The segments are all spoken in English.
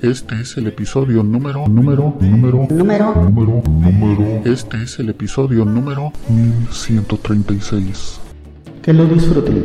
Este es el episodio número, número, número, Número. número, número. Este es el episodio número 1136. Que lo disfruten.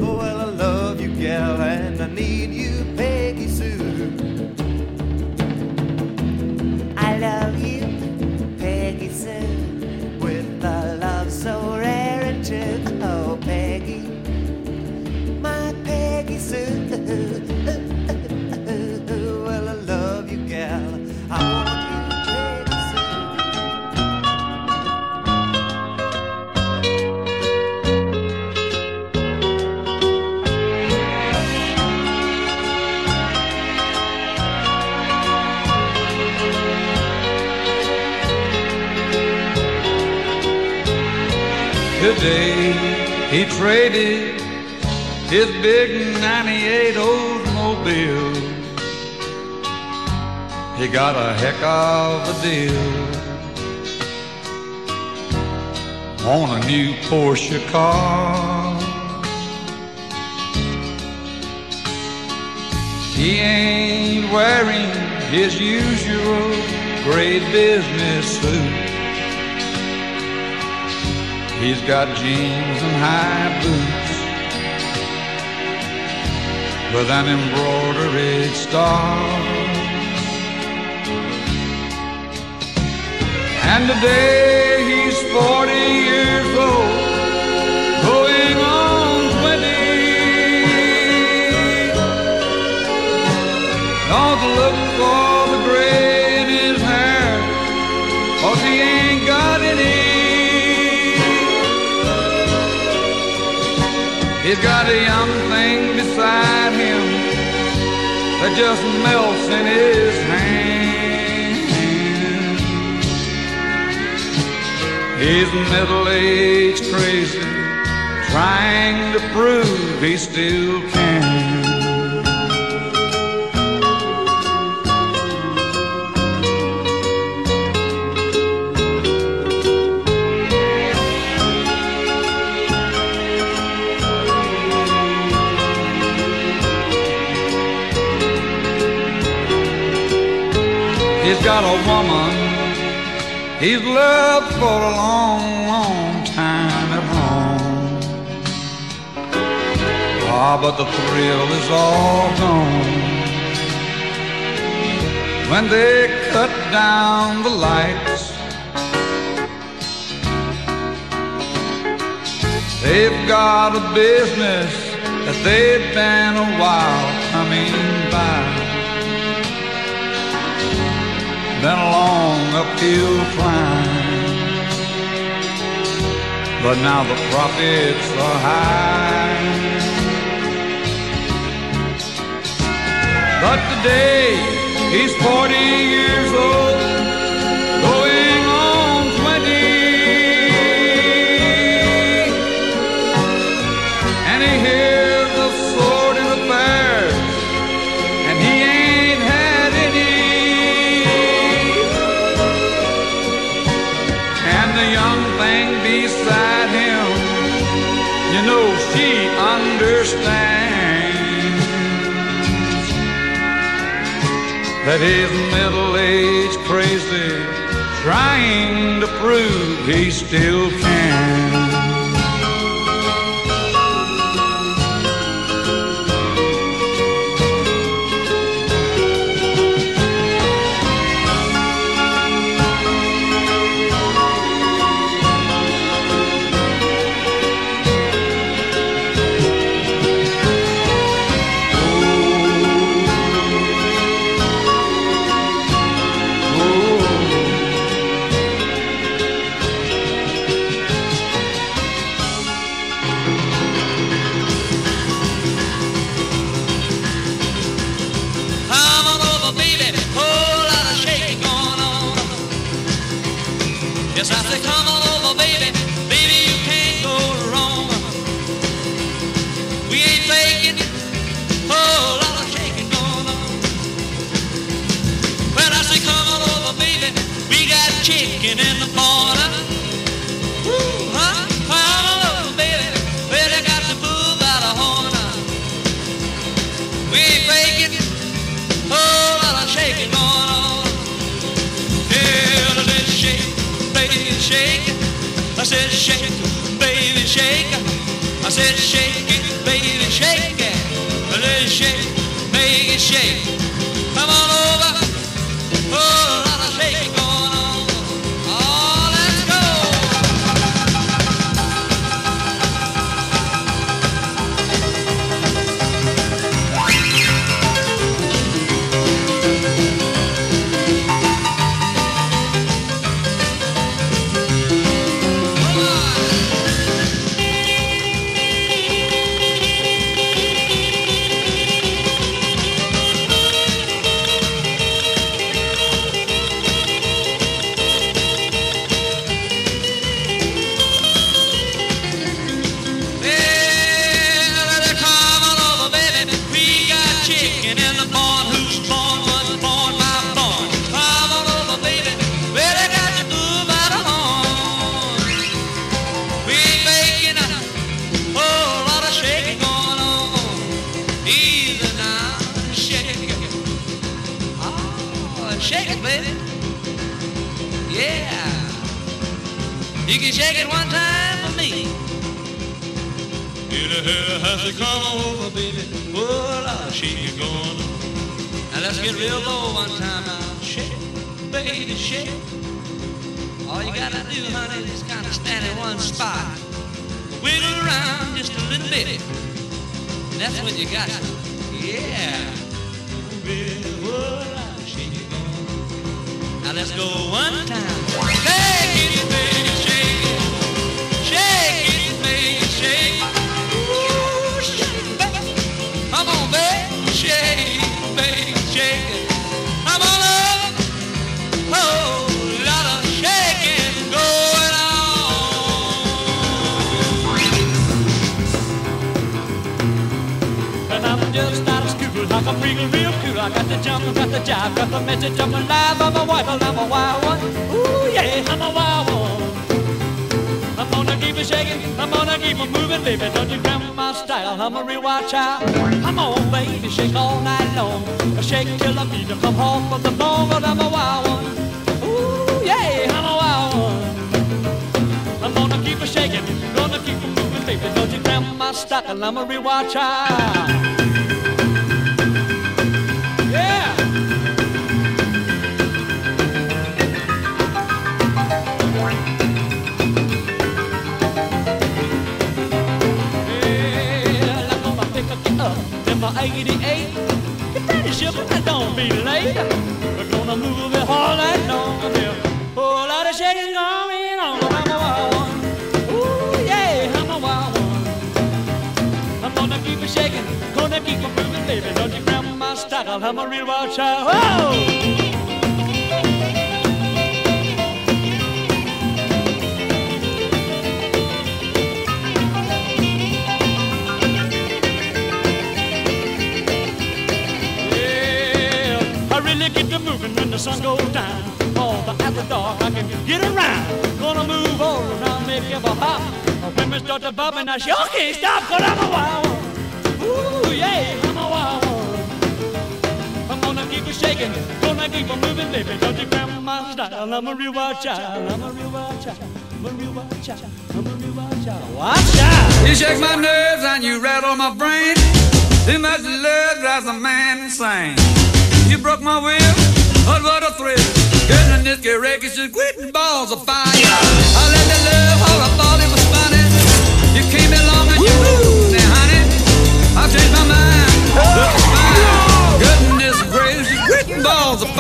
He traded his big 98 Oldsmobile. He got a heck of a deal on a new Porsche car. He ain't wearing his usual gray business suit. He's got jeans and high boots with an embroidered star. And today he's 40 years old, going on 20. Don't look He's got a young thing beside him that just melts in his hand. He's middle-aged crazy, trying to prove he still can. Got a woman he's loved for a long, long time at home. Ah, but the thrill is all gone when they cut down the lights. They've got a business that they've been a while coming by. Been a long uphill climb, but now the profits are high. But today he's 40 years old, that he's middle-aged crazy, trying to prove he still can. In the corner. Woo, huh? Oh, baby. I got the bull by the horn. We faking. Oh, Whole lot of shaking going on. Yeah, said shake, baby, shake. I said shake, baby, shake. I said shake it, baby, shake it. Let's shake, baby, shake. Come on over. Oh. You can shake it one time for me. You know how to come over, baby. Oh, Lord, shake it going on. Now let's get real low one time now. Shake, baby, shake. All you gotta do, honey, is kind of stand in one spot. Wiggle around just a little bit. And that's when you got it. Yeah. Baby, Lord, shake it going on. Now let's go one time. I'm real, real cool. I got the jump, got the jive, got the message, I'm alive. I'm a wife, I'm a wild one. Ooh, yeah, I'm a wild one. I'm gonna keep it shaking, I'm gonna keep it moving, baby. Don't you grab my style, I'm a real wild child. Come on, baby, shake all night long. Shake till I feel to come home from the bone, but I'm a wild one. Ooh, yeah, I'm a wild one. I'm gonna keep it shaking, gonna keep it moving, baby. Don't you grab my style, I'm a real wild child. 88. Get ready, ship, and don't be late. We're gonna move it all night long. Yeah. Whole lot of shaking going on. I'm a wild one. Ooh, yeah, I'm a wild one. I'm gonna keep it shaking, gonna keep it moving, baby. Don't you grab my style, I'm a real wild child. Whoa! Really get to moving when the sun goes down. All the after dark, I can get around. Gonna move all around, it a hop. When we start to bump, and I sure can't stop, but I'm a wild one. Ooh, yeah, I'm a wild one. I'm gonna keep it shaking, gonna keep it moving, baby. Don't you grab my style? I'm a real wild child. I'm a real wild child. I'm a real wild child. I'm a real wild child. Watch out! You shake my nerves and you rattle my brain. Too much love drives a man insane. You broke my will, but what a thrill. Getting this get wreck is just quitting balls of fire. I let the love all I thought it was funny. You came along and you moved me, honey. I changed my mind. Looking fine. Goodness gracious, quitting balls of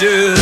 should.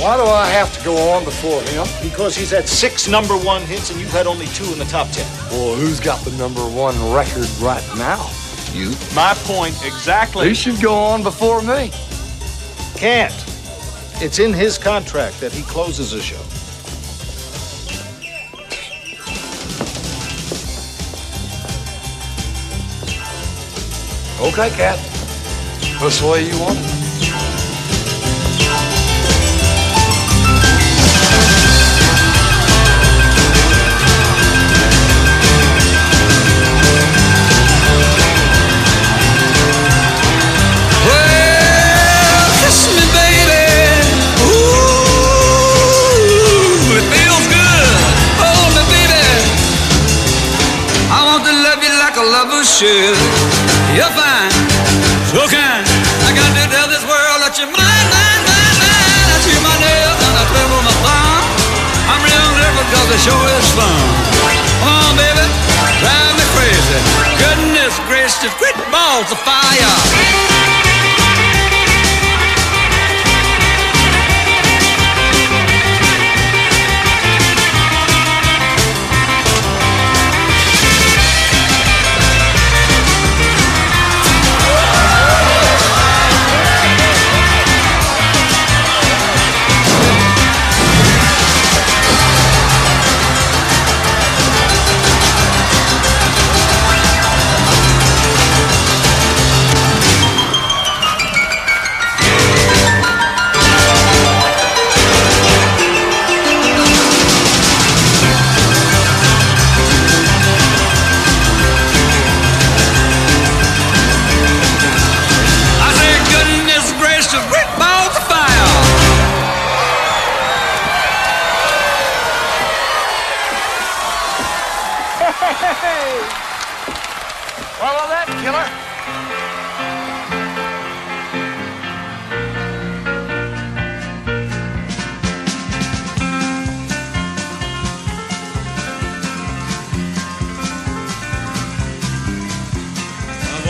Why do I have to go on before him? Because he's had six number one hits and you've had only two in the top ten. Well, who's got the number one record right now? You. My point exactly. He should go on before me. Can't. It's in his contract that he closes the show. Okay, Cat. This way you want it. balls of fire.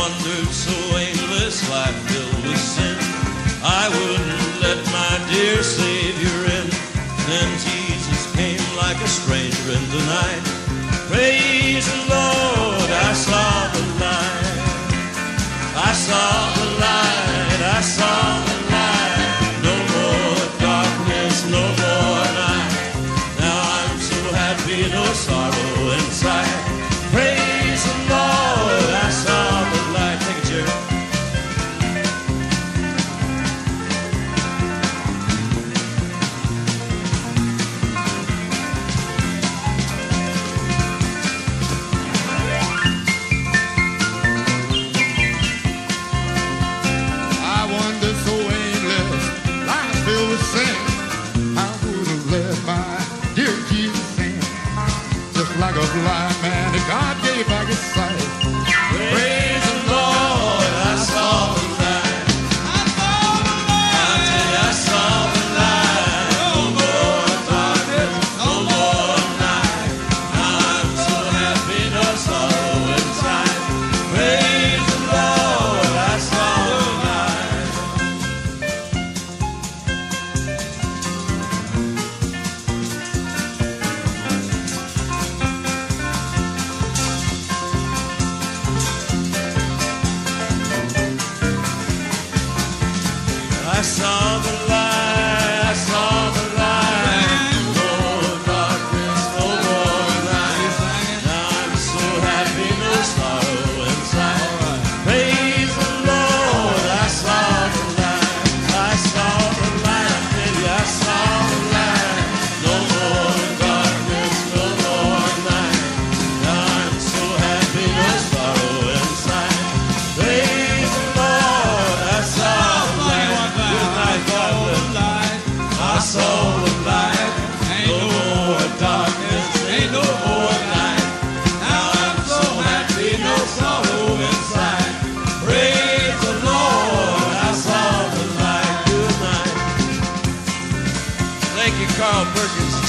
wandered so aimless, life filled with sin. I wouldn't let my dear Savior in. Then Jesus came like a stranger in the night.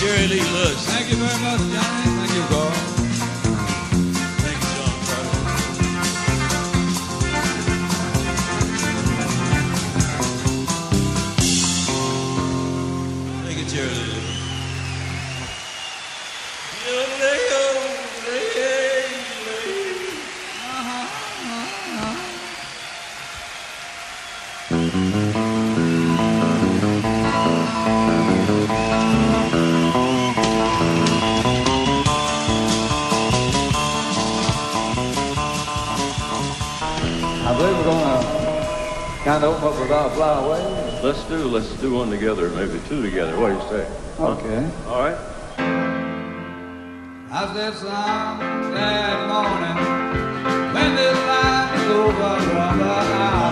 Jerry Lee Bush. Thank you very much, John. Kind of open up with our fly away? Let's do, let's do one together, maybe two together. What do you say? Okay. All right. I said some sad morning when this life is over, brother,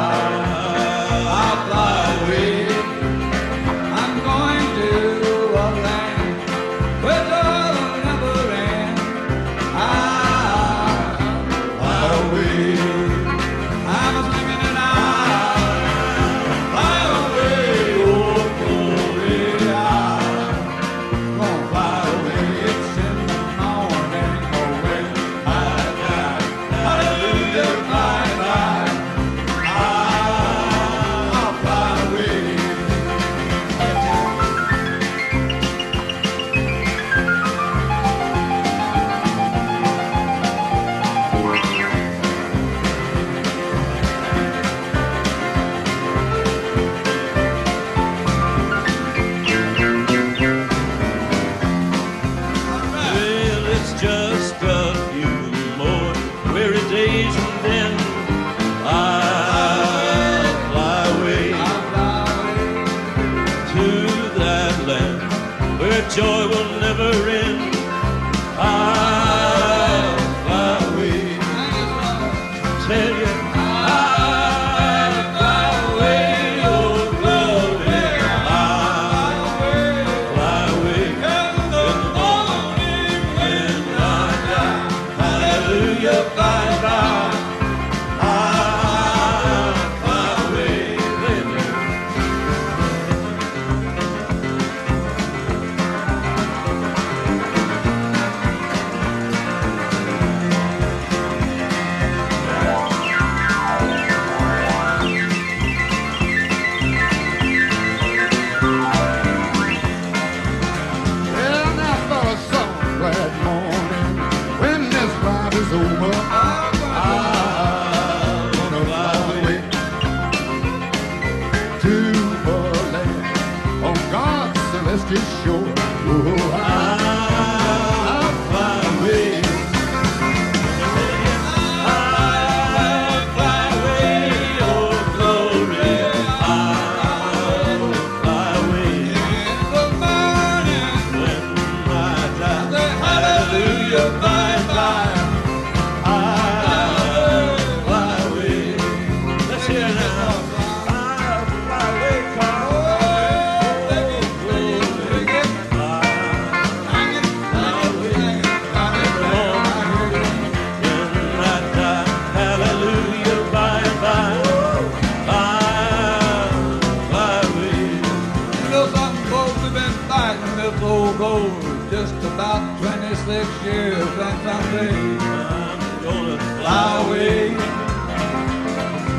about 26 years, and someday I'm gonna fly away.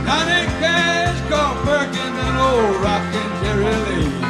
Johnny Cash, Carl Perkins, and old rockin' Jerry Lee.